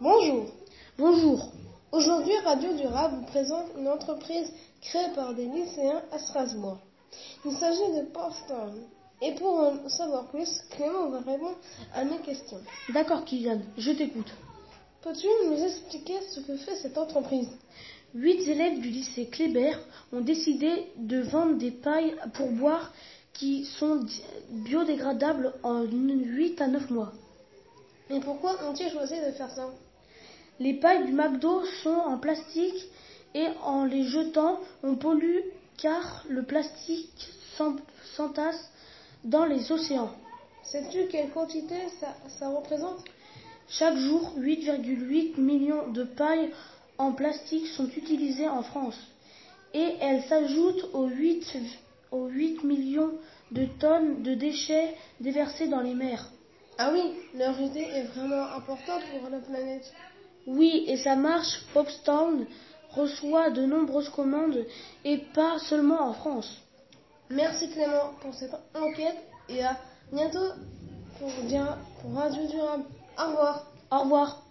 Bonjour. Bonjour. Aujourd'hui, Radio Durable vous présente une entreprise créée par des lycéens à Strasbourg. Il s'agit de Popstone. Et pour en savoir plus, Clément va répondre à mes questions. D'accord, Kylian, je t'écoute. Peux-tu nous expliquer ce que fait cette entreprise? Huit élèves du lycée Kléber ont décidé de vendre des pailles pour boire qui sont biodégradables en 8 à 9 mois. Et pourquoi ont-ils choisi de faire ça? Les pailles du McDo sont en plastique et en les jetant, on pollue car le plastique s'entasse dans les océans. Sais-tu quelle quantité ça, ça représente? Chaque jour, 8,8 millions de pailles en plastique sont utilisées en France et elles s'ajoutent aux 8, aux 8 millions de tonnes de déchets déversés dans les mers. Ah oui, leur idée est vraiment importante pour la planète. Oui, et ça marche. Popstown reçoit de nombreuses commandes et pas seulement en France. Merci Clément pour cette enquête et à bientôt pour, dire, pour Radio Durable. Au revoir. Au revoir.